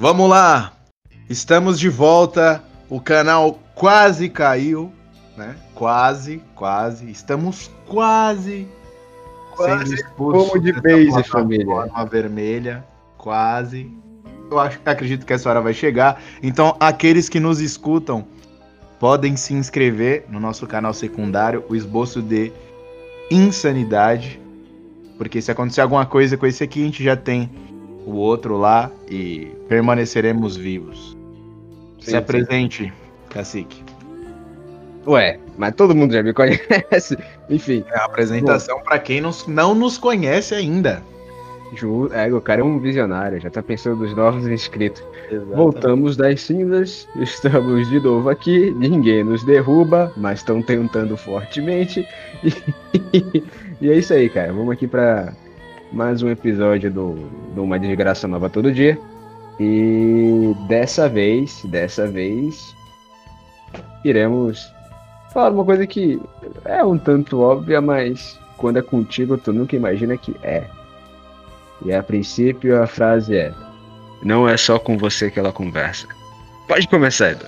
Vamos lá! Estamos de volta. O canal quase caiu, né? Quase, quase. Estamos quase, Quase sendo expulsos como de base, plataforma vermelha. Quase. Eu acho, acredito que essa hora vai chegar. Então, aqueles que nos escutam podem se inscrever no nosso canal secundário, o esboço de insanidade. Porque se acontecer alguma coisa com esse aqui, a gente já tem o outro lá e permaneceremos vivos. se Sim, apresente, cacique. Ué, mas todo mundo já me conhece. Enfim, É a apresentação para quem não, não nos conhece ainda. Ju, é, o cara é um visionário, já tá pensando nos novos inscritos. Voltamos das cinzas, estamos de novo aqui, ninguém nos derruba, mas estão tentando fortemente. E, e é isso aí, cara. Vamos aqui pra mais um episódio do, do Uma Desgraça Nova Todo Dia. E dessa vez, dessa vez, iremos falar uma coisa que é um tanto óbvia, mas quando é contigo tu nunca imagina que é. E a princípio a frase é: Não é só com você que ela conversa. Pode começar, Edu.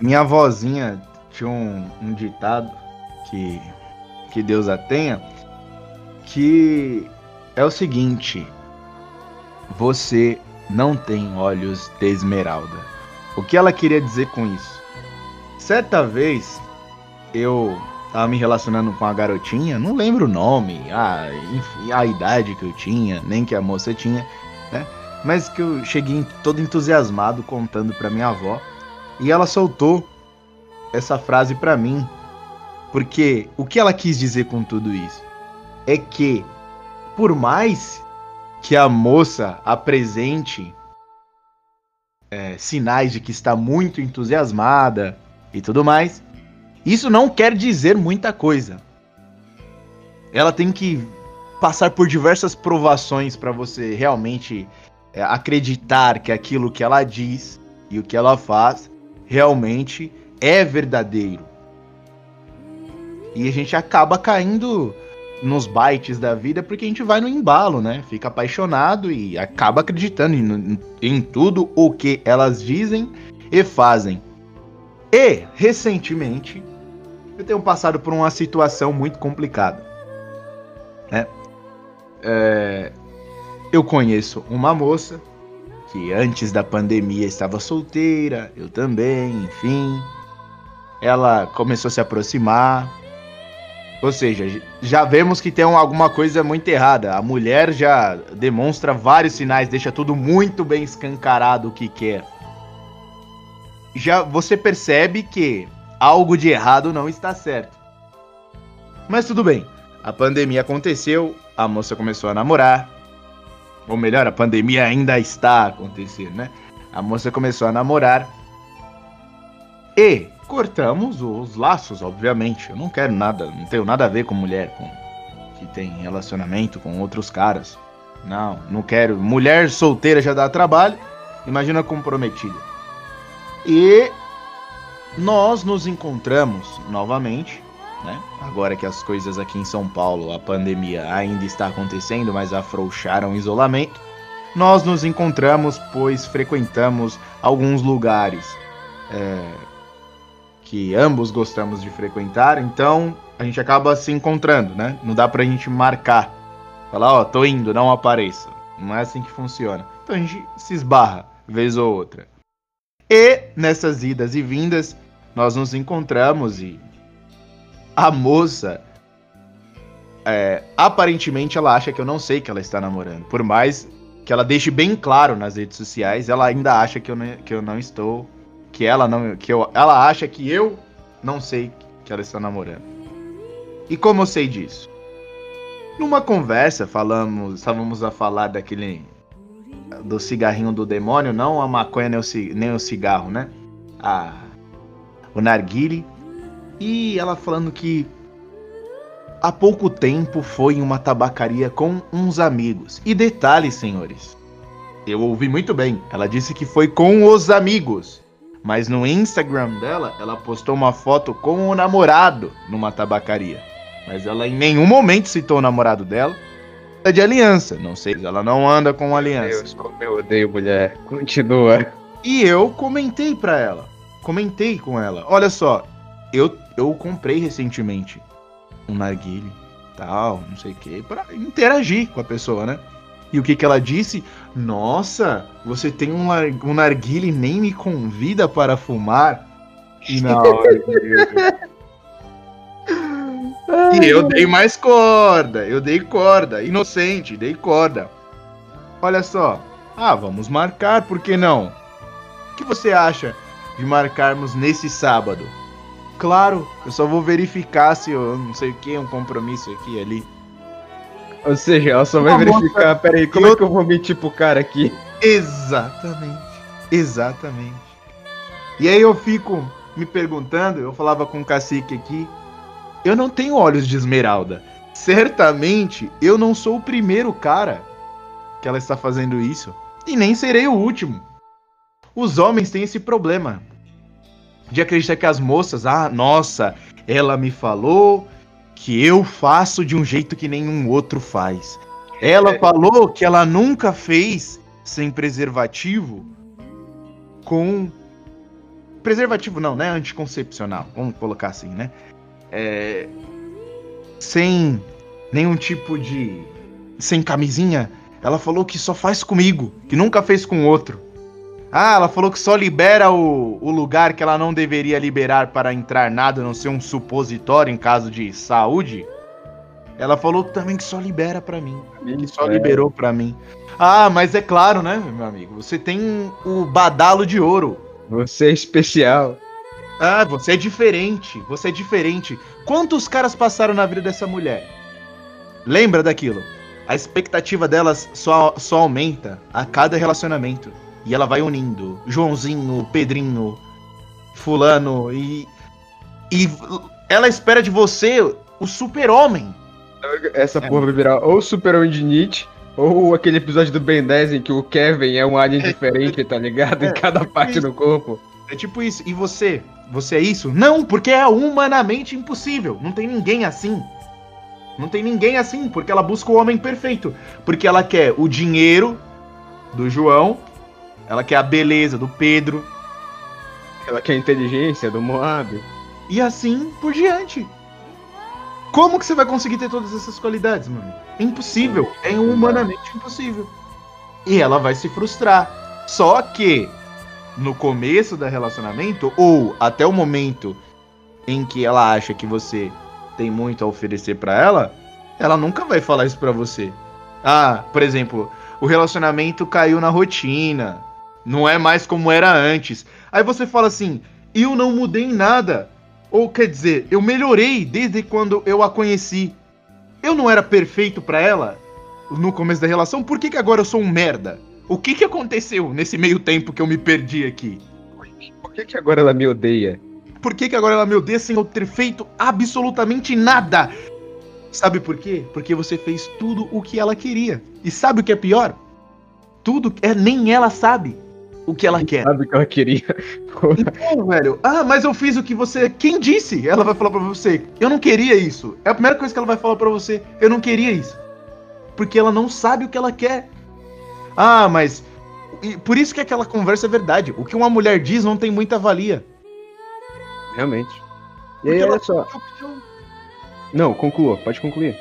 Minha avózinha tinha um, um ditado que, que Deus a tenha, que é o seguinte: Você não tem olhos de esmeralda. O que ela queria dizer com isso? Certa vez eu tava me relacionando com a garotinha, não lembro o nome, a, a idade que eu tinha, nem que a moça tinha, né? Mas que eu cheguei todo entusiasmado contando pra minha avó. E ela soltou essa frase pra mim. Porque o que ela quis dizer com tudo isso? É que, por mais que a moça apresente é, sinais de que está muito entusiasmada e tudo mais, isso não quer dizer muita coisa. Ela tem que passar por diversas provações para você realmente é, acreditar que aquilo que ela diz e o que ela faz realmente é verdadeiro. E a gente acaba caindo nos bytes da vida porque a gente vai no embalo, né? Fica apaixonado e acaba acreditando em, em tudo o que elas dizem e fazem. E, recentemente, eu tenho passado por uma situação muito complicada. Né? É, eu conheço uma moça que antes da pandemia estava solteira, eu também, enfim. Ela começou a se aproximar. Ou seja, já vemos que tem alguma coisa muito errada. A mulher já demonstra vários sinais, deixa tudo muito bem escancarado o que quer. Já você percebe que algo de errado não está certo. Mas tudo bem. A pandemia aconteceu, a moça começou a namorar. Ou melhor, a pandemia ainda está acontecendo, né? A moça começou a namorar. E cortamos os laços, obviamente. Eu não quero nada, não tenho nada a ver com mulher com que tem relacionamento com outros caras. Não, não quero. Mulher solteira já dá trabalho. Imagina comprometida. E nós nos encontramos novamente, né? Agora que as coisas aqui em São Paulo, a pandemia ainda está acontecendo, mas afrouxaram o isolamento. Nós nos encontramos, pois frequentamos alguns lugares é, que ambos gostamos de frequentar, então a gente acaba se encontrando, né? Não dá pra gente marcar. Falar, ó, tô indo, não apareça. Não é assim que funciona. Então a gente se esbarra, vez ou outra. E nessas idas e vindas, nós nos encontramos e a moça, é, aparentemente, ela acha que eu não sei que ela está namorando. Por mais que ela deixe bem claro nas redes sociais, ela ainda acha que eu não, que eu não estou, que ela não, que eu, ela acha que eu não sei que ela está namorando. E como eu sei disso? Numa conversa, falamos, estávamos a falar daquele do cigarrinho do demônio, não a maconha nem o, nem o cigarro, né? A, o narguile. E ela falando que há pouco tempo foi em uma tabacaria com uns amigos. E detalhe, senhores, eu ouvi muito bem. Ela disse que foi com os amigos. Mas no Instagram dela, ela postou uma foto com o namorado numa tabacaria. Mas ela em nenhum momento citou o namorado dela. de aliança. Não sei, ela não anda com aliança. Deus, como eu odeio mulher. Continua. E eu comentei pra ela. Comentei com ela. Olha só, eu, eu comprei recentemente um narguile, tal, não sei o que, pra interagir com a pessoa, né? E o que que ela disse? Nossa, você tem um, um narguile e nem me convida para fumar? E na hora E eu dei mais corda, eu dei corda, inocente, dei corda. Olha só, ah, vamos marcar, por que não? O que você acha de marcarmos nesse sábado? Claro, eu só vou verificar se eu não sei o que, um compromisso aqui e ali. Ou seja, ela só vai Uma verificar, moça... peraí, como eu... é que eu vou mentir pro cara aqui? Exatamente, exatamente. E aí eu fico me perguntando, eu falava com o cacique aqui, eu não tenho olhos de esmeralda. Certamente eu não sou o primeiro cara que ela está fazendo isso. E nem serei o último. Os homens têm esse problema de acreditar que as moças, ah, nossa, ela me falou que eu faço de um jeito que nenhum outro faz. Ela falou que ela nunca fez sem preservativo com preservativo não, né? Anticoncepcional, vamos colocar assim, né? É, sem nenhum tipo de. sem camisinha. Ela falou que só faz comigo, que nunca fez com outro. Ah, ela falou que só libera o, o lugar que ela não deveria liberar para entrar nada, não ser um supositório em caso de saúde. Ela falou também que só libera para mim. Que só é. liberou para mim. Ah, mas é claro, né, meu amigo? Você tem o badalo de ouro. Você é especial. Ah, você é diferente. Você é diferente. Quantos caras passaram na vida dessa mulher? Lembra daquilo? A expectativa delas só, só aumenta a cada relacionamento. E ela vai unindo Joãozinho, Pedrinho, Fulano e. E ela espera de você o super-homem. Essa é. porra vai virar ou super-homem de Nietzsche, ou aquele episódio do Ben 10 em que o Kevin é um alien diferente, tá ligado? É, em cada parte isso. do corpo. É tipo isso. E você? Você é isso? Não, porque é humanamente impossível. Não tem ninguém assim. Não tem ninguém assim, porque ela busca o homem perfeito. Porque ela quer o dinheiro do João ela quer a beleza do Pedro. Ela quer a inteligência do Moab. E assim por diante. Como que você vai conseguir ter todas essas qualidades, mano? É impossível. É humanamente impossível. E ela vai se frustrar. Só que no começo do relacionamento, ou até o momento em que ela acha que você tem muito a oferecer para ela, ela nunca vai falar isso para você. Ah, por exemplo, o relacionamento caiu na rotina. Não é mais como era antes. Aí você fala assim: eu não mudei em nada. Ou quer dizer, eu melhorei desde quando eu a conheci. Eu não era perfeito para ela no começo da relação, por que, que agora eu sou um merda? O que, que aconteceu nesse meio tempo que eu me perdi aqui? Por que, que agora ela me odeia? Por que, que agora ela me odeia sem eu ter feito absolutamente nada? Sabe por quê? Porque você fez tudo o que ela queria. E sabe o que é pior? Tudo é nem ela sabe o que ela quer. Sabe o que ela queria. Então, velho, ah, mas eu fiz o que você. Quem disse? Ela vai falar pra você. Eu não queria isso. É a primeira coisa que ela vai falar pra você. Eu não queria isso. Porque ela não sabe o que ela quer. Ah, mas. E por isso que aquela conversa é verdade. O que uma mulher diz não tem muita valia. Realmente. E aí, olha só. Não, conclua, pode concluir.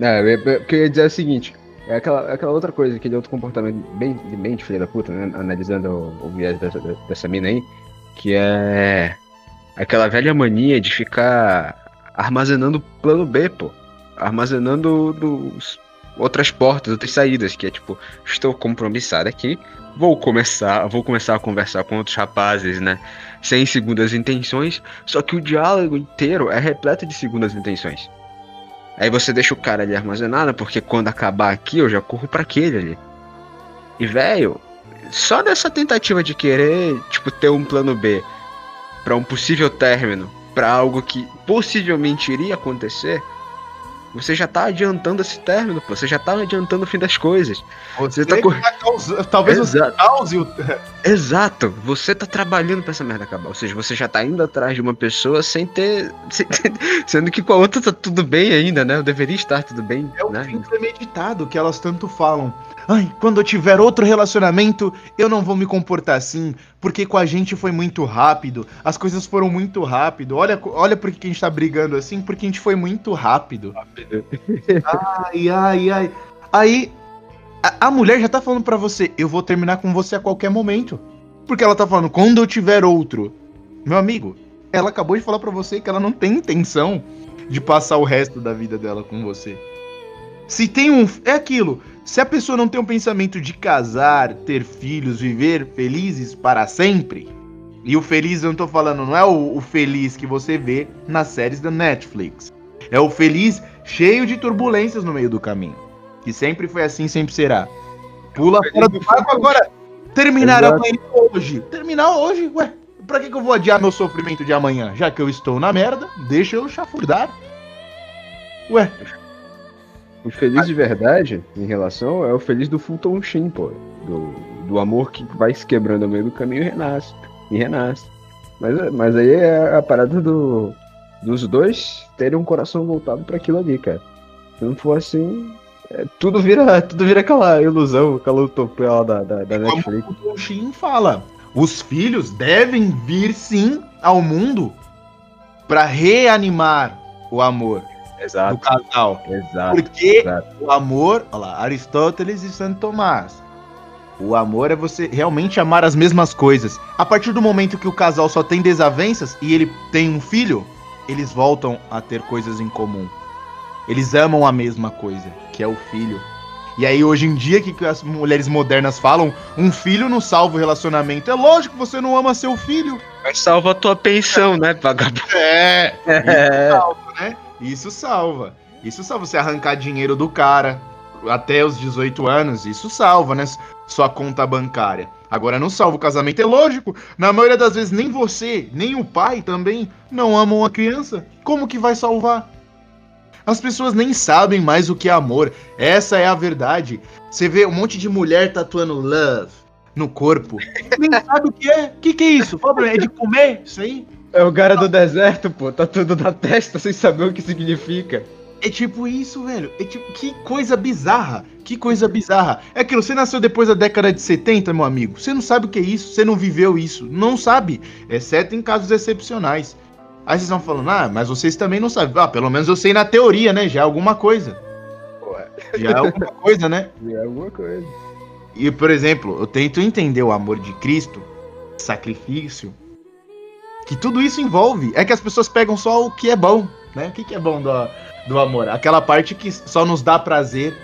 É, eu queria dizer o seguinte: é aquela, aquela outra coisa, aquele outro comportamento bem, bem de filha da puta, né? Analisando o, o viés dessa, dessa mina aí, que é aquela velha mania de ficar armazenando plano B, pô. Armazenando dos, outras portas, outras saídas, que é tipo, estou compromissado aqui, vou começar, vou começar a conversar com outros rapazes, né? Sem segundas intenções, só que o diálogo inteiro é repleto de segundas intenções. Aí você deixa o cara ali armazenado, porque quando acabar aqui eu já corro para aquele ali. E velho, só dessa tentativa de querer, tipo, ter um plano B para um possível término, para algo que possivelmente iria acontecer, Você já tá adiantando esse término, pô. Você já tá adiantando o fim das coisas. Você, você tá cor... Talvez Exato. você cause o. Exato. Você tá trabalhando pra essa merda acabar. Ou seja, você já tá indo atrás de uma pessoa sem ter. Sem ter... Sendo que com a outra tá tudo bem ainda, né? Eu deveria estar tudo bem. É o né? fim premeditado que elas tanto falam. Ai, quando eu tiver outro relacionamento, eu não vou me comportar assim, porque com a gente foi muito rápido, as coisas foram muito rápido. Olha, olha por que a gente tá brigando assim, porque a gente foi muito rápido. rápido. ai, ai, ai. Aí a, a mulher já tá falando para você, eu vou terminar com você a qualquer momento. Porque ela tá falando, quando eu tiver outro. Meu amigo, ela acabou de falar para você que ela não tem intenção de passar o resto da vida dela com você. Se tem um. É aquilo. Se a pessoa não tem um pensamento de casar, ter filhos, viver felizes para sempre. E o feliz eu não tô falando, não é o, o feliz que você vê nas séries da Netflix. É o feliz cheio de turbulências no meio do caminho. Que sempre foi assim, sempre será. Pula fora do barco agora. Terminar Exato. amanhã hoje. Terminar hoje, ué. Pra que, que eu vou adiar meu sofrimento de amanhã? Já que eu estou na merda, deixa eu chafurdar. Ué, o feliz de verdade, em relação, é o feliz do Fulton Sheen, pô. Do, do amor que vai se quebrando no meio do caminho e renasce. E renasce. Mas, mas aí é a parada do, dos dois terem um coração voltado para aquilo ali, cara. Se não for assim, é, tudo vira tudo vira aquela ilusão, aquela utopia lá da, da, da Netflix. Como o Fulton Sheen fala, os filhos devem vir sim ao mundo para reanimar o amor. Exato. do casal. Exato. Porque exato. o amor, olha lá, Aristóteles e Santo Tomás. O amor é você realmente amar as mesmas coisas. A partir do momento que o casal só tem desavenças e ele tem um filho, eles voltam a ter coisas em comum. Eles amam a mesma coisa, que é o filho. E aí, hoje em dia, que as mulheres modernas falam, um filho não salva o relacionamento. É lógico que você não ama seu filho. Mas salva a tua pensão, né, vagabundo? É, é. Salva, né? Isso salva. Isso salva você arrancar dinheiro do cara até os 18 anos, isso salva, né? Sua conta bancária. Agora não salva o casamento, é lógico. Na maioria das vezes nem você, nem o pai também não amam a criança. Como que vai salvar? As pessoas nem sabem mais o que é amor. Essa é a verdade. Você vê um monte de mulher tatuando love no corpo. Nem sabe o que é. O que, que é isso? É de comer isso aí? É o cara do deserto, pô. Tá tudo na testa sem saber o que significa. É tipo isso, velho. É tipo, que coisa bizarra. Que coisa bizarra. É aquilo, você nasceu depois da década de 70, meu amigo. Você não sabe o que é isso. Você não viveu isso. Não sabe. Exceto em casos excepcionais. Aí vocês estão falando, ah, mas vocês também não sabem. Ah, pelo menos eu sei na teoria, né? Já é alguma coisa. Ué. Já é alguma coisa, né? Já é alguma coisa. E, por exemplo, eu tento entender o amor de Cristo, sacrifício, que tudo isso envolve. É que as pessoas pegam só o que é bom, né? O que, que é bom do, do amor? Aquela parte que só nos dá prazer.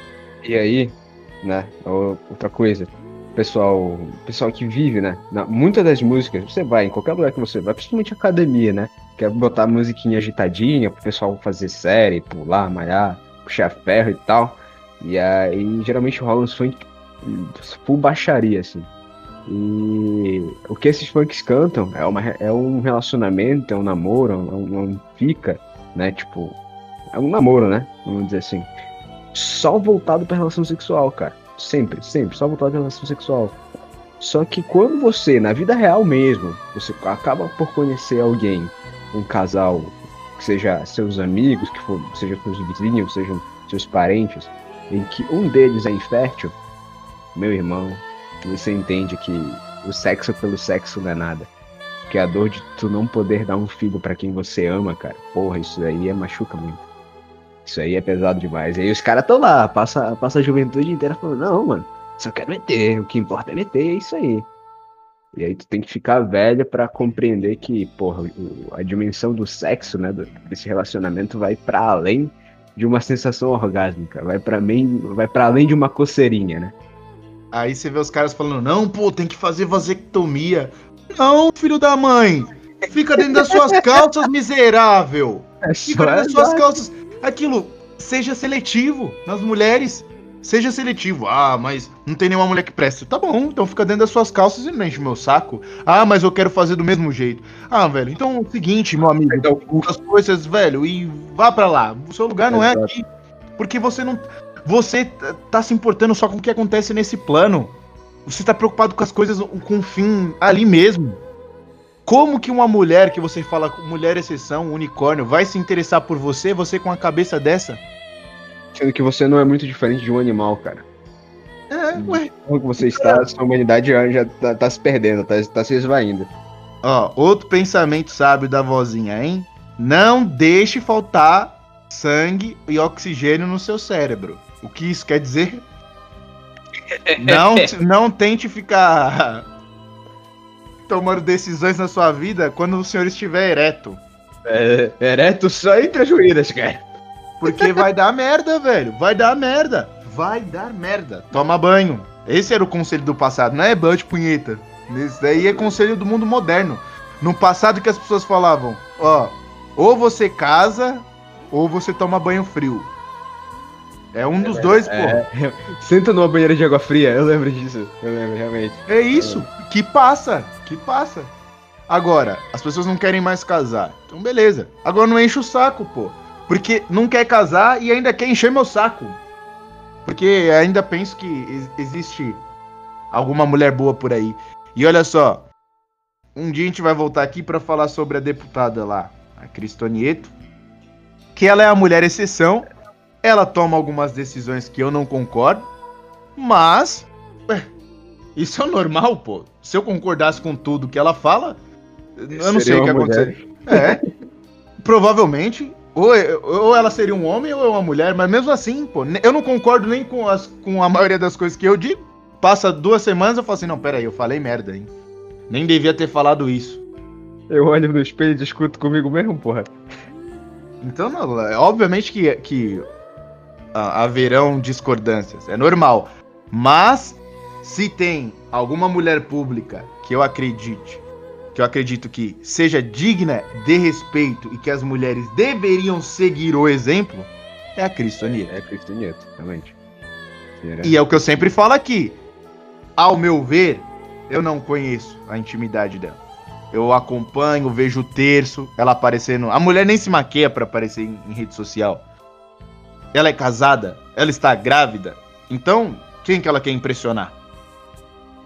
E aí, né? Outra coisa. Pessoal, pessoal que vive, né? muitas das músicas, você vai em qualquer lugar que você vai, principalmente academia, né? Quer botar musiquinha agitadinha pro pessoal fazer série, pular, malhar, puxar ferro e tal. E aí, geralmente rola uns funk full baixaria, assim. E o que esses funks cantam é, uma, é um relacionamento, é um namoro, é um, é um fica, né? Tipo, é um namoro, né? Vamos dizer assim. Só voltado pra relação sexual, cara. Sempre, sempre, só voltado pra relação sexual. Só que quando você, na vida real mesmo, você acaba por conhecer alguém, um casal, que seja seus amigos, que for, seja seus vizinhos, sejam seus parentes, em que um deles é infértil, meu irmão, você entende que o sexo pelo sexo não é nada. Que a dor de tu não poder dar um filho para quem você ama, cara. Porra, isso aí é machuca muito. Isso aí é pesado demais. E aí os caras tão lá, passa, passa a juventude inteira falando, não, mano, só quero meter, o que importa é meter, é isso aí. E aí tu tem que ficar velha para compreender que, porra, a dimensão do sexo, né, desse relacionamento vai para além de uma sensação orgásmica, vai para mim, vai para além de uma coceirinha, né? Aí você vê os caras falando, não, pô, tem que fazer vasectomia. Não, filho da mãe. Fica dentro das suas calças, miserável. É Fica dentro das suas calças. Aquilo, seja seletivo nas mulheres. Seja seletivo. Ah, mas não tem nenhuma mulher que preste. Tá bom, então fica dentro das suas calças e não enche o meu saco. Ah, mas eu quero fazer do mesmo jeito. Ah, velho, então é o seguinte, meu amigo. Então, as coisas, velho, e vá para lá. O seu lugar não é aqui. Porque você não. Você tá se importando só com o que acontece nesse plano. Você tá preocupado com as coisas com o fim ali mesmo. Como que uma mulher que você fala mulher exceção, unicórnio, vai se interessar por você, você com a cabeça dessa? Sendo que você não é muito diferente de um animal, cara. É, ué. Como que você está, a humanidade já tá, tá se perdendo, tá, tá se esvaindo. Ó, outro pensamento sábio da vozinha, hein? Não deixe faltar sangue e oxigênio no seu cérebro. O que isso quer dizer? Não, não tente ficar tomando decisões na sua vida quando o senhor estiver ereto. É, ereto só entre as joelhas, cara. Porque vai dar merda, velho. Vai dar merda. Vai dar merda. Toma banho. Esse era o conselho do passado, não é banho de punheta. Isso daí é conselho do mundo moderno. No passado que as pessoas falavam, ó, ou você casa ou você toma banho frio. É um dos é, dois, é, pô. Senta numa banheira de água fria, eu lembro disso. Eu lembro, realmente. É isso, que passa, que passa. Agora, as pessoas não querem mais casar. Então, beleza. Agora não enche o saco, pô. Porque não quer casar e ainda quer encher meu saco. Porque ainda penso que existe alguma mulher boa por aí. E olha só, um dia a gente vai voltar aqui para falar sobre a deputada lá, a Cristonieto, que ela é a mulher exceção. Ela toma algumas decisões que eu não concordo, mas ué, isso é normal, pô. Se eu concordasse com tudo que ela fala, eu não sei o que aconteceria. É. Provavelmente ou, ou ela seria um homem ou é uma mulher, mas mesmo assim, pô, eu não concordo nem com, as, com a maioria das coisas que eu digo. Passa duas semanas eu falo assim, não, pera aí, eu falei merda, hein? Nem devia ter falado isso. Eu olho no espelho e discuto comigo mesmo, porra. Então, não, é, obviamente que, que haverão discordâncias, é normal. Mas, se tem alguma mulher pública que eu acredite que eu acredito que seja digna de respeito e que as mulheres deveriam seguir o exemplo, é a Cristo Nieto. É a Cristo Nieto, realmente. E é o que eu sempre falo aqui. Ao meu ver, eu não conheço a intimidade dela. Eu acompanho, vejo o terço, ela aparecendo. A mulher nem se maqueia para aparecer em, em rede social. Ela é casada, ela está grávida. Então, quem que ela quer impressionar?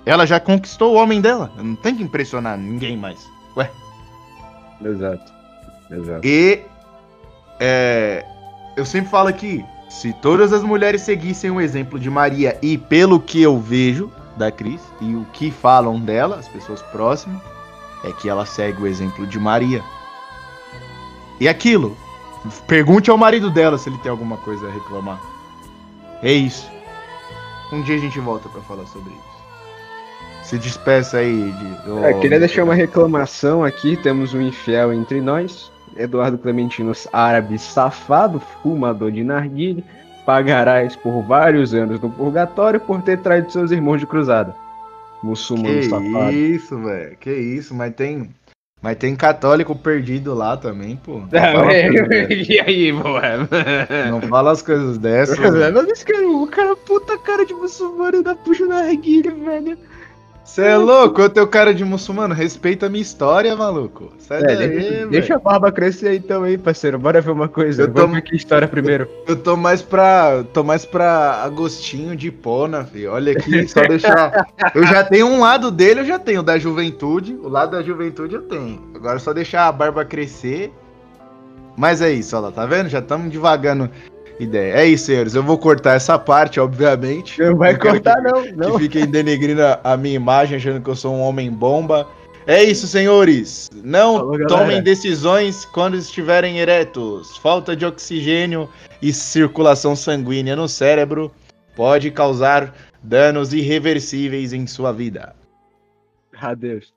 Ela já conquistou o homem dela. Não tem que impressionar ninguém mais. Ué. Exato. Exato. E é, eu sempre falo aqui, se todas as mulheres seguissem o exemplo de Maria e pelo que eu vejo da Cris e o que falam dela, as pessoas próximas, é que ela segue o exemplo de Maria. E aquilo, pergunte ao marido dela se ele tem alguma coisa a reclamar. É isso. Um dia a gente volta para falar sobre isso. Se despeça aí. De... É, queria deixar uma reclamação aqui. Temos um infiel entre nós. Eduardo Clementino, árabe safado, fumador de narguilha, pagarás por vários anos no purgatório por ter traído seus irmãos de cruzada. Muçulmano que safado. Que isso, velho. Que isso, mas tem. Mas tem católico perdido lá também, pô. e aí, pô? Não fala as coisas dessas. o cara puta cara de muçulmano ainda puxa na narguilha, velho. Você é louco? Eu tenho cara de muçulmano. Respeita a minha história, maluco. Sai é, daí, deixa, deixa, a barba crescer aí também, parceiro. Bora ver uma coisa. Eu tô, Vamos ver que história primeiro. Eu, eu tô mais pra. tô mais pra Agostinho de Pona, filho. Olha aqui, só deixar. eu já tenho um lado dele, eu já tenho, da juventude. O lado da juventude eu tenho. Agora é só deixar a barba crescer. Mas é isso, olha lá, tá vendo? Já estamos devagando ideia. É isso, senhores. Eu vou cortar essa parte, obviamente. Não vai cortar, que, não, não. Que fiquem denegrindo a minha imagem, achando que eu sou um homem bomba. É isso, senhores. Não Falou, tomem decisões quando estiverem eretos. Falta de oxigênio e circulação sanguínea no cérebro pode causar danos irreversíveis em sua vida. Adeus.